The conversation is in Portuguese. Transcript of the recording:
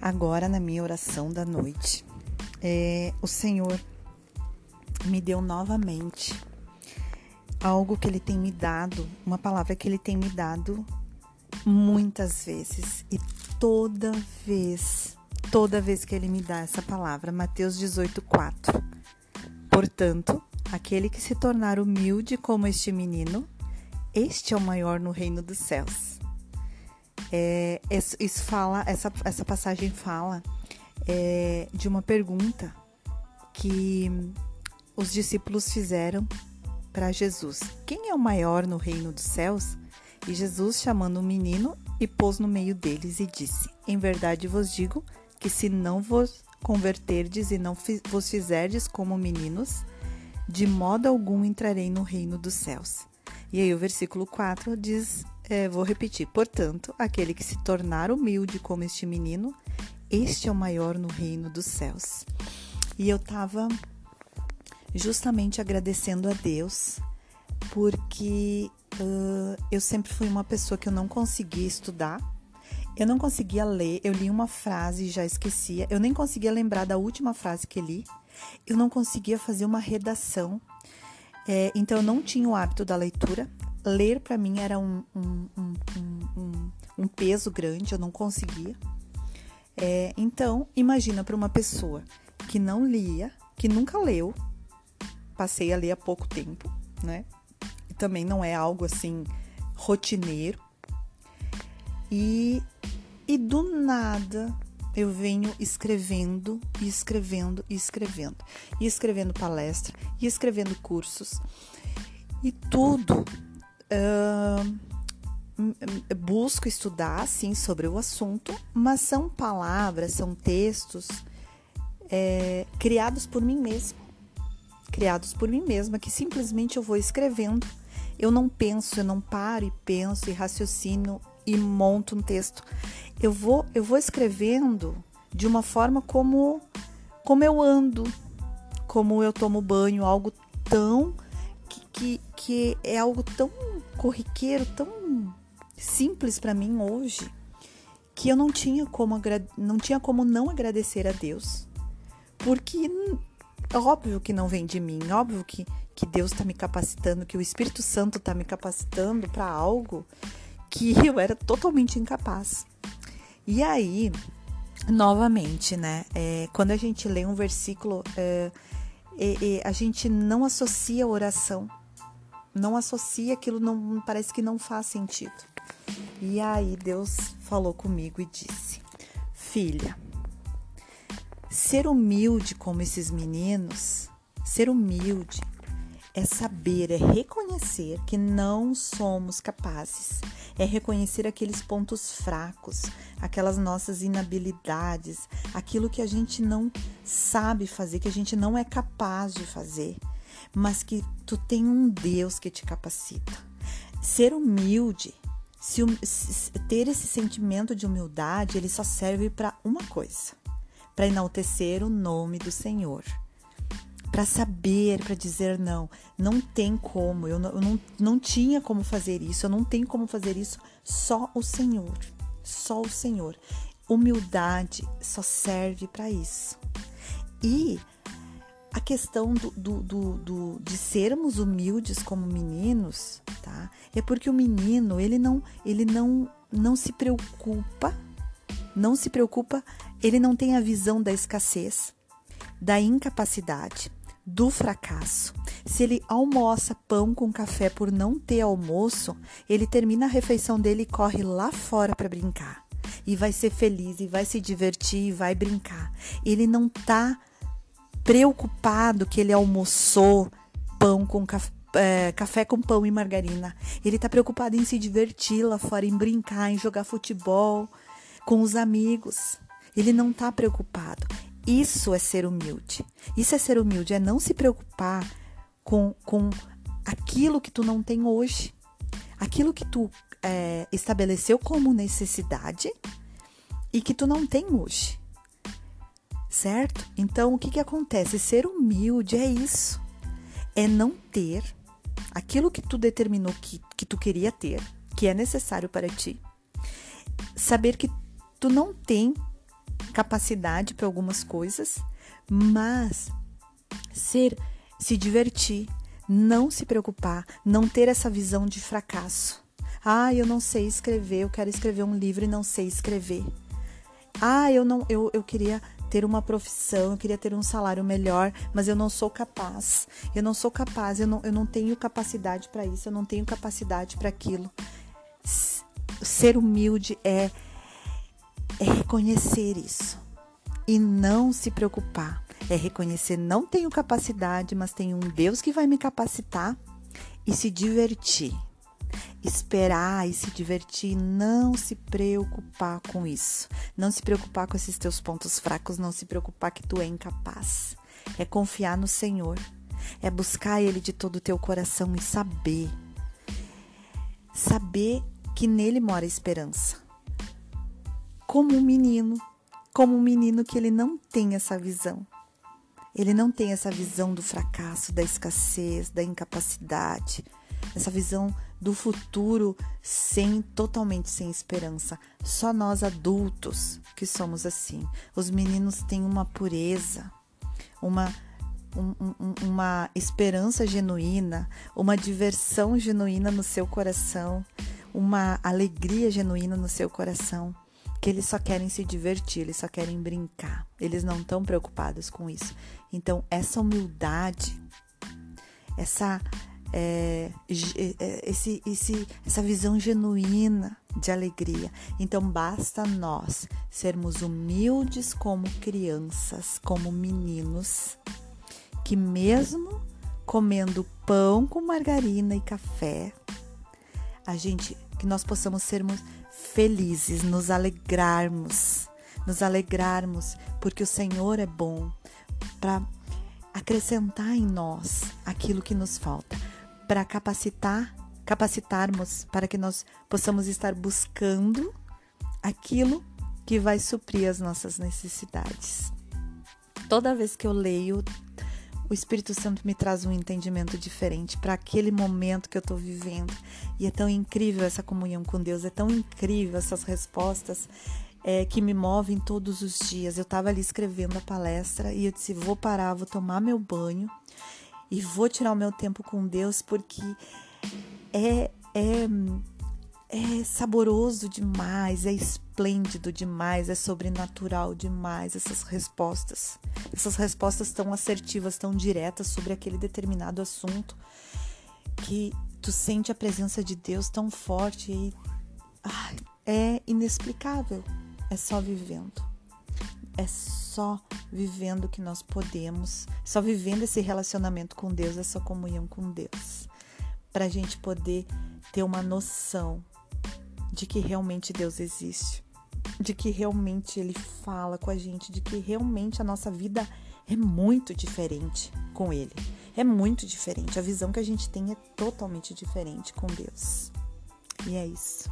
agora na minha oração da noite. É, o Senhor me deu novamente algo que Ele tem me dado, uma palavra que Ele tem me dado muitas vezes e toda vez, toda vez que Ele me dá essa palavra, Mateus 18, 4. Portanto, aquele que se tornar humilde como este menino, este é o maior no reino dos céus. É, isso fala, essa, essa passagem fala é, de uma pergunta que os discípulos fizeram para Jesus: Quem é o maior no reino dos céus? E Jesus, chamando o menino, e pôs no meio deles e disse: Em verdade vos digo que se não vos converterdes e não vos fizerdes como meninos, de modo algum entrarei no reino dos céus. E aí o versículo 4 diz é, vou repetir. Portanto, aquele que se tornar humilde como este menino, este é o maior no reino dos céus. E eu estava justamente agradecendo a Deus, porque uh, eu sempre fui uma pessoa que eu não conseguia estudar, eu não conseguia ler, eu li uma frase e já esquecia, eu nem conseguia lembrar da última frase que li, eu não conseguia fazer uma redação, é, então eu não tinha o hábito da leitura, ler para mim era um, um, um, um, peso grande, eu não conseguia. É, então, imagina para uma pessoa que não lia, que nunca leu, passei a ler há pouco tempo, né? E também não é algo assim rotineiro. E, e do nada eu venho escrevendo e escrevendo e escrevendo, e escrevendo palestra, e escrevendo cursos, e tudo busco estudar, sim, sobre o assunto, mas são palavras, são textos é, criados por mim mesma. Criados por mim mesma, que simplesmente eu vou escrevendo. Eu não penso, eu não paro e penso e raciocino e monto um texto. Eu vou, eu vou escrevendo de uma forma como, como eu ando, como eu tomo banho, algo tão que, que, é algo tão corriqueiro, tão simples para mim hoje, que eu não tinha como não tinha como não agradecer a Deus. Porque óbvio que não vem de mim, óbvio que, que Deus está me capacitando, que o Espírito Santo está me capacitando para algo que eu era totalmente incapaz. E aí, novamente, né? É, quando a gente lê um versículo, é, é, a gente não associa oração não associa aquilo, não parece que não faz sentido. E aí Deus falou comigo e disse: Filha, ser humilde como esses meninos, ser humilde é saber, é reconhecer que não somos capazes, é reconhecer aqueles pontos fracos, aquelas nossas inabilidades, aquilo que a gente não sabe fazer, que a gente não é capaz de fazer mas que tu tem um Deus que te capacita. Ser humilde, se, ter esse sentimento de humildade, ele só serve para uma coisa: para enaltecer o nome do Senhor. Para saber, para dizer não, não tem como, eu, não, eu não, não tinha como fazer isso, eu não tenho como fazer isso, só o Senhor, só o Senhor. Humildade só serve para isso. E a questão do, do, do, do, de sermos humildes como meninos, tá? É porque o menino ele não ele não não se preocupa, não se preocupa, ele não tem a visão da escassez, da incapacidade, do fracasso. Se ele almoça pão com café por não ter almoço, ele termina a refeição dele e corre lá fora para brincar. E vai ser feliz, e vai se divertir, e vai brincar. Ele não tá preocupado que ele almoçou pão com café. É, café com pão e margarina. Ele está preocupado em se divertir lá fora, em brincar, em jogar futebol com os amigos. Ele não está preocupado. Isso é ser humilde. Isso é ser humilde, é não se preocupar com, com aquilo que tu não tem hoje. Aquilo que tu é, estabeleceu como necessidade e que tu não tem hoje certo? Então, o que, que acontece? Ser humilde é isso. É não ter aquilo que tu determinou que, que tu queria ter, que é necessário para ti. Saber que tu não tem capacidade para algumas coisas, mas ser, se divertir, não se preocupar, não ter essa visão de fracasso. Ah, eu não sei escrever, eu quero escrever um livro e não sei escrever. Ah, eu não, eu, eu queria ter uma profissão, eu queria ter um salário melhor, mas eu não sou capaz. Eu não sou capaz, eu não, eu não tenho capacidade para isso, eu não tenho capacidade para aquilo. Ser humilde é, é reconhecer isso e não se preocupar. É reconhecer não tenho capacidade, mas tenho um Deus que vai me capacitar e se divertir esperar e se divertir, não se preocupar com isso. Não se preocupar com esses teus pontos fracos, não se preocupar que tu é incapaz. É confiar no Senhor. É buscar ele de todo o teu coração e saber saber que nele mora esperança. Como um menino, como um menino que ele não tem essa visão. Ele não tem essa visão do fracasso, da escassez, da incapacidade, essa visão do futuro sem totalmente sem esperança. Só nós adultos que somos assim. Os meninos têm uma pureza, uma um, um, uma esperança genuína, uma diversão genuína no seu coração, uma alegria genuína no seu coração, que eles só querem se divertir, eles só querem brincar, eles não estão preocupados com isso. Então, essa humildade, essa é, esse, esse, essa visão genuína de alegria. Então basta nós sermos humildes como crianças, como meninos, que mesmo comendo pão com margarina e café, a gente que nós possamos sermos felizes, nos alegrarmos, nos alegrarmos, porque o Senhor é bom para acrescentar em nós aquilo que nos falta para capacitar, capacitarmos para que nós possamos estar buscando aquilo que vai suprir as nossas necessidades. Toda vez que eu leio, o Espírito Santo me traz um entendimento diferente para aquele momento que eu estou vivendo. E é tão incrível essa comunhão com Deus, é tão incrível essas respostas é, que me movem todos os dias. Eu estava ali escrevendo a palestra e eu disse: vou parar, vou tomar meu banho e vou tirar o meu tempo com Deus porque é, é, é saboroso demais, é esplêndido demais, é sobrenatural demais essas respostas. Essas respostas tão assertivas, tão diretas sobre aquele determinado assunto que tu sente a presença de Deus tão forte e é inexplicável. É só vivendo. É só vivendo que nós podemos, só vivendo esse relacionamento com Deus, essa comunhão com Deus, para a gente poder ter uma noção de que realmente Deus existe, de que realmente Ele fala com a gente, de que realmente a nossa vida é muito diferente com Ele. É muito diferente. A visão que a gente tem é totalmente diferente com Deus. E é isso.